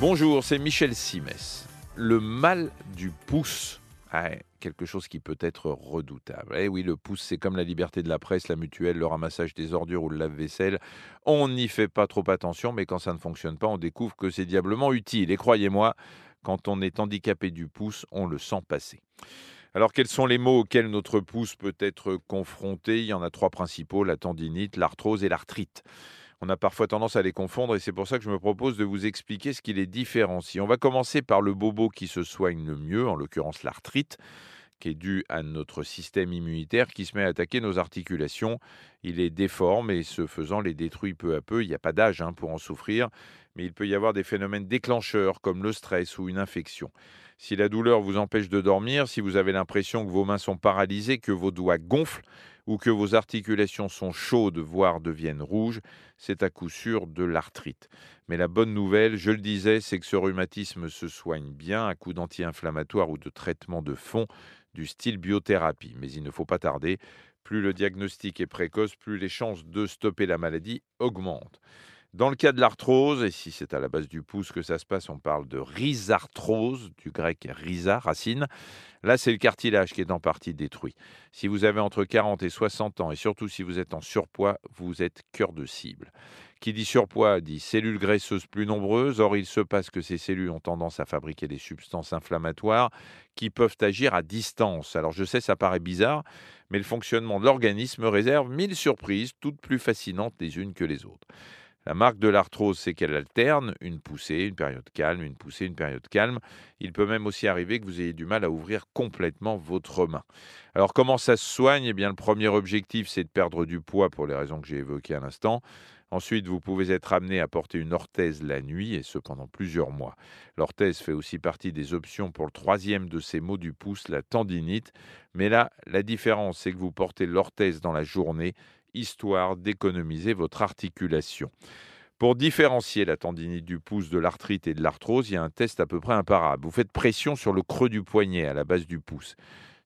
Bonjour, c'est Michel Simès. Le mal du pouce. Quelque chose qui peut être redoutable. Eh oui, le pouce, c'est comme la liberté de la presse, la mutuelle, le ramassage des ordures ou le lave-vaisselle. On n'y fait pas trop attention, mais quand ça ne fonctionne pas, on découvre que c'est diablement utile. Et croyez-moi, quand on est handicapé du pouce, on le sent passer. Alors, quels sont les maux auxquels notre pouce peut être confronté? Il y en a trois principaux la tendinite, l'arthrose et l'arthrite. On a parfois tendance à les confondre et c'est pour ça que je me propose de vous expliquer ce qui les différencie. On va commencer par le bobo qui se soigne le mieux, en l'occurrence l'arthrite qui est dû à notre système immunitaire qui se met à attaquer nos articulations. Il est déforme et ce faisant les détruit peu à peu. Il n'y a pas d'âge hein, pour en souffrir, mais il peut y avoir des phénomènes déclencheurs comme le stress ou une infection. Si la douleur vous empêche de dormir, si vous avez l'impression que vos mains sont paralysées, que vos doigts gonflent, ou que vos articulations sont chaudes, voire deviennent rouges, c'est à coup sûr de l'arthrite. Mais la bonne nouvelle, je le disais, c'est que ce rhumatisme se soigne bien à coup d'anti-inflammatoire ou de traitement de fond du style biothérapie. Mais il ne faut pas tarder, plus le diagnostic est précoce, plus les chances de stopper la maladie augmentent. Dans le cas de l'arthrose, et si c'est à la base du pouce que ça se passe, on parle de rhizarthrose, du grec rhiza, racine. Là, c'est le cartilage qui est en partie détruit. Si vous avez entre 40 et 60 ans, et surtout si vous êtes en surpoids, vous êtes cœur de cible. Qui dit surpoids dit cellules graisseuses plus nombreuses. Or, il se passe que ces cellules ont tendance à fabriquer des substances inflammatoires qui peuvent agir à distance. Alors, je sais, ça paraît bizarre, mais le fonctionnement de l'organisme réserve mille surprises, toutes plus fascinantes les unes que les autres. La marque de l'arthrose, c'est qu'elle alterne une poussée, une période calme, une poussée, une période calme. Il peut même aussi arriver que vous ayez du mal à ouvrir complètement votre main. Alors comment ça se soigne? Eh bien le premier objectif, c'est de perdre du poids pour les raisons que j'ai évoquées à l'instant. Ensuite, vous pouvez être amené à porter une orthèse la nuit, et ce pendant plusieurs mois. L'orthèse fait aussi partie des options pour le troisième de ces maux du pouce, la tendinite. Mais là, la différence, c'est que vous portez l'orthèse dans la journée histoire d'économiser votre articulation. Pour différencier la tendinite du pouce de l'arthrite et de l'arthrose, il y a un test à peu près imparable. Vous faites pression sur le creux du poignet à la base du pouce.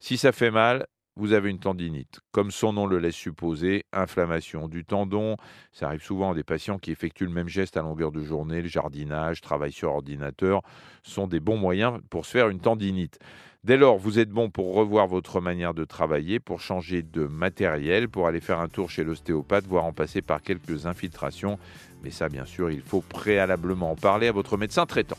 Si ça fait mal, vous avez une tendinite. Comme son nom le laisse supposer, inflammation du tendon. Ça arrive souvent à des patients qui effectuent le même geste à longueur de journée, le jardinage, travail sur ordinateur, sont des bons moyens pour se faire une tendinite. Dès lors, vous êtes bon pour revoir votre manière de travailler, pour changer de matériel, pour aller faire un tour chez l'ostéopathe, voire en passer par quelques infiltrations. Mais ça, bien sûr, il faut préalablement en parler à votre médecin traitant.